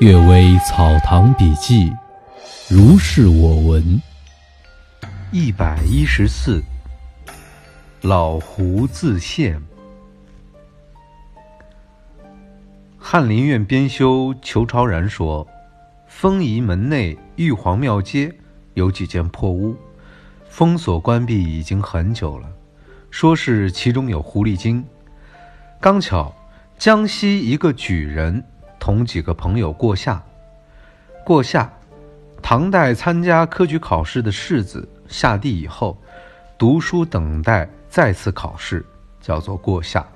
阅微草堂笔记，如是我闻。一百一十四，老胡自献。翰林院编修裘朝然说，丰仪门内玉皇庙街有几间破屋，封锁关闭已经很久了，说是其中有狐狸精。刚巧江西一个举人。同几个朋友过夏。过夏，唐代参加科举考试的士子下地以后，读书等待再次考试，叫做过夏。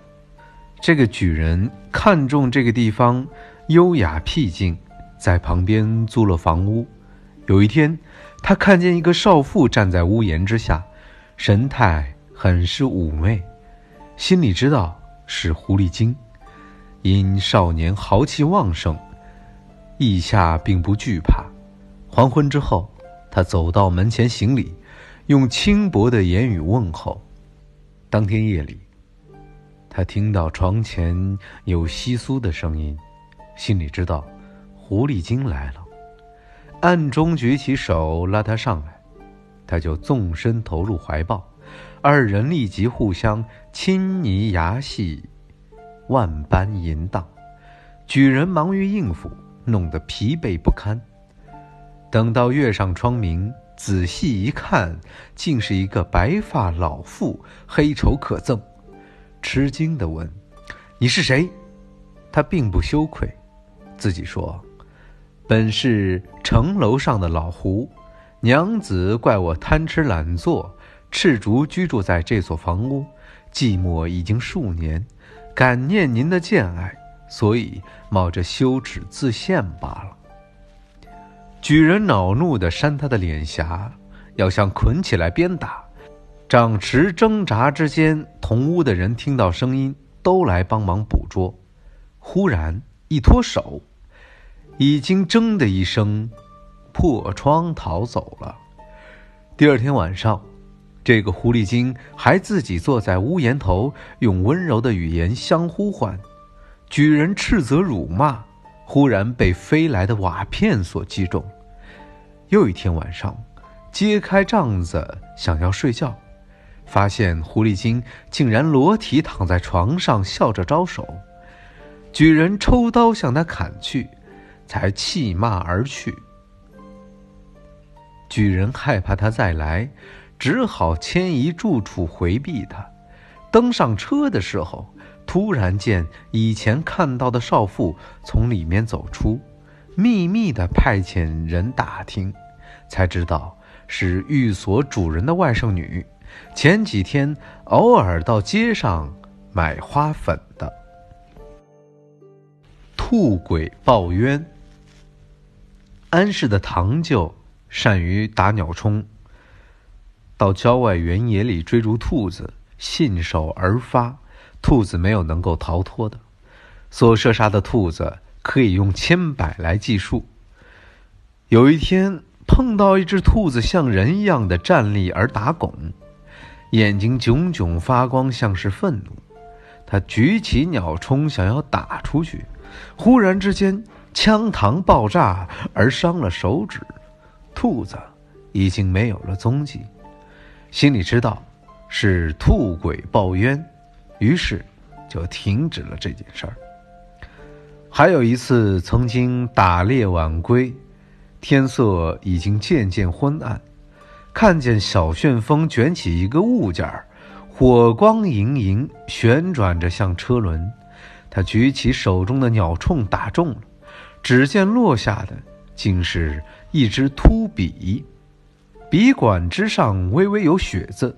这个举人看中这个地方优雅僻静，在旁边租了房屋。有一天，他看见一个少妇站在屋檐之下，神态很是妩媚，心里知道是狐狸精。因少年豪气旺盛，意下并不惧怕。黄昏之后，他走到门前行礼，用轻薄的言语问候。当天夜里，他听到床前有窸窣的声音，心里知道狐狸精来了，暗中举起手拉他上来，他就纵身投入怀抱，二人立即互相亲昵牙戏。万般淫荡，举人忙于应付，弄得疲惫不堪。等到月上窗明，仔细一看，竟是一个白发老妇，黑绸可憎。吃惊地问：“你是谁？”他并不羞愧，自己说：“本是城楼上的老胡，娘子怪我贪吃懒做，赤足居住在这所房屋，寂寞已经数年。”感念您的见爱，所以冒着羞耻自献罢了。举人恼怒地扇他的脸颊，要想捆起来鞭打。掌持挣扎之间，同屋的人听到声音，都来帮忙捕捉。忽然一脱手，已经铮的一声，破窗逃走了。第二天晚上。这个狐狸精还自己坐在屋檐头，用温柔的语言相呼唤。举人斥责辱骂，忽然被飞来的瓦片所击中。又一天晚上，揭开帐子想要睡觉，发现狐狸精竟然裸体躺在床上，笑着招手。举人抽刀向他砍去，才弃骂而去。举人害怕他再来。只好迁移住处回避他。登上车的时候，突然见以前看到的少妇从里面走出，秘密的派遣人打听，才知道是寓所主人的外甥女，前几天偶尔到街上买花粉的。兔鬼报冤。安氏的堂舅善于打鸟虫。到郊外原野里追逐兔子，信手而发，兔子没有能够逃脱的。所射杀的兔子可以用千百来计数。有一天碰到一只兔子，像人一样的站立而打拱，眼睛炯炯发光，像是愤怒。他举起鸟冲想要打出去，忽然之间枪膛爆炸而伤了手指，兔子已经没有了踪迹。心里知道是兔鬼报冤，于是就停止了这件事儿。还有一次，曾经打猎晚归，天色已经渐渐昏暗，看见小旋风卷起一个物件儿，火光盈盈，旋转着像车轮。他举起手中的鸟铳，打中了，只见落下的竟是一只秃笔。笔管之上微微有血渍。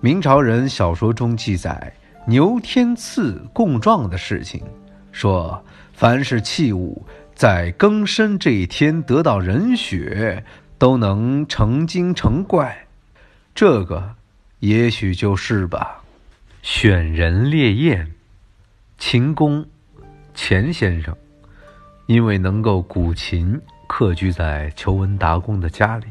明朝人小说中记载牛天赐供状的事情，说凡是器物在庚申这一天得到人血，都能成精成怪。这个也许就是吧。选人烈焰，秦公钱先生，因为能够古琴，客居在裘文达公的家里。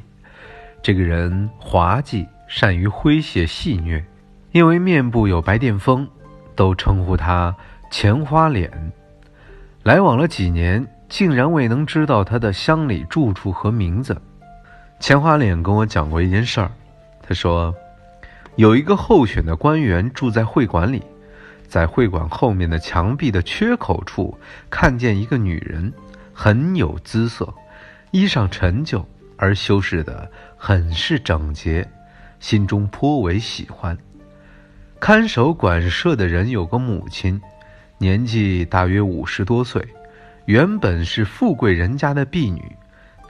这个人滑稽，善于诙谐戏谑，因为面部有白癜风，都称呼他钱花脸。来往了几年，竟然未能知道他的乡里住处和名字。钱花脸跟我讲过一件事儿，他说，有一个候选的官员住在会馆里，在会馆后面的墙壁的缺口处，看见一个女人，很有姿色，衣裳陈旧而修饰的很是整洁，心中颇为喜欢。看守馆舍的人有个母亲，年纪大约五十多岁，原本是富贵人家的婢女，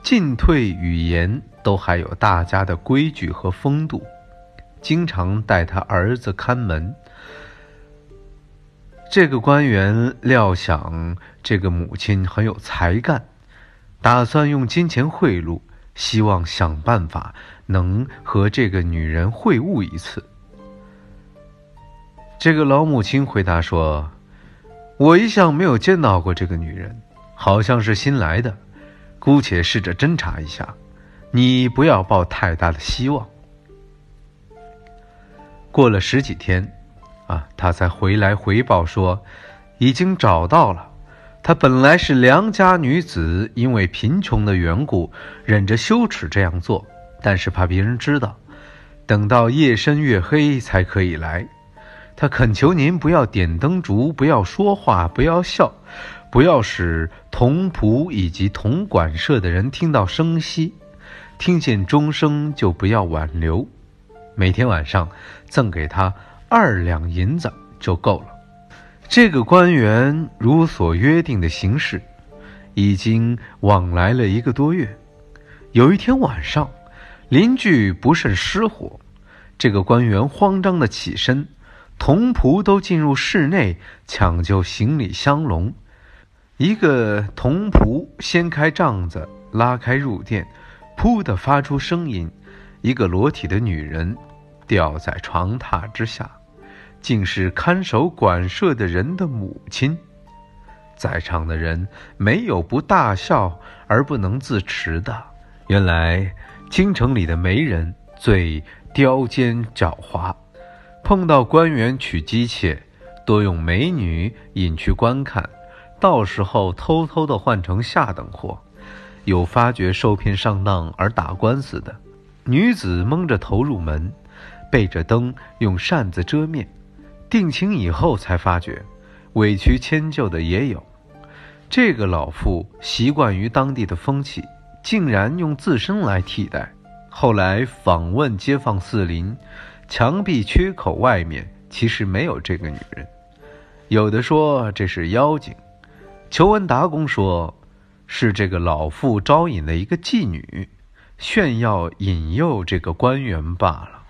进退语言都还有大家的规矩和风度，经常带他儿子看门。这个官员料想这个母亲很有才干，打算用金钱贿赂，希望想办法能和这个女人会晤一次。这个老母亲回答说：“我一向没有见到过这个女人，好像是新来的，姑且试着侦查一下。你不要抱太大的希望。”过了十几天，啊，他才回来回报说，已经找到了。她本来是良家女子，因为贫穷的缘故，忍着羞耻这样做，但是怕别人知道，等到夜深月黑才可以来。他恳求您不要点灯烛，不要说话，不要笑，不要使同仆以及同馆舍的人听到声息，听见钟声就不要挽留。每天晚上赠给他二两银子就够了。这个官员如所约定的行事，已经往来了一个多月。有一天晚上，邻居不慎失火，这个官员慌张的起身。童仆都进入室内抢救行李箱笼，一个童仆掀开帐子，拉开褥垫，噗的发出声音，一个裸体的女人掉在床榻之下，竟是看守馆舍的人的母亲。在场的人没有不大笑而不能自持的。原来京城里的媒人最刁尖狡猾。碰到官员娶姬妾，多用美女引去观看，到时候偷偷的换成下等货。有发觉受骗上当而打官司的，女子蒙着头入门，背着灯用扇子遮面，定情以后才发觉，委屈迁就的也有。这个老妇习惯于当地的风气，竟然用自身来替代。后来访问街坊四邻。墙壁缺口外面其实没有这个女人，有的说这是妖精，求文达公说，是这个老妇招引的一个妓女，炫耀引诱这个官员罢了。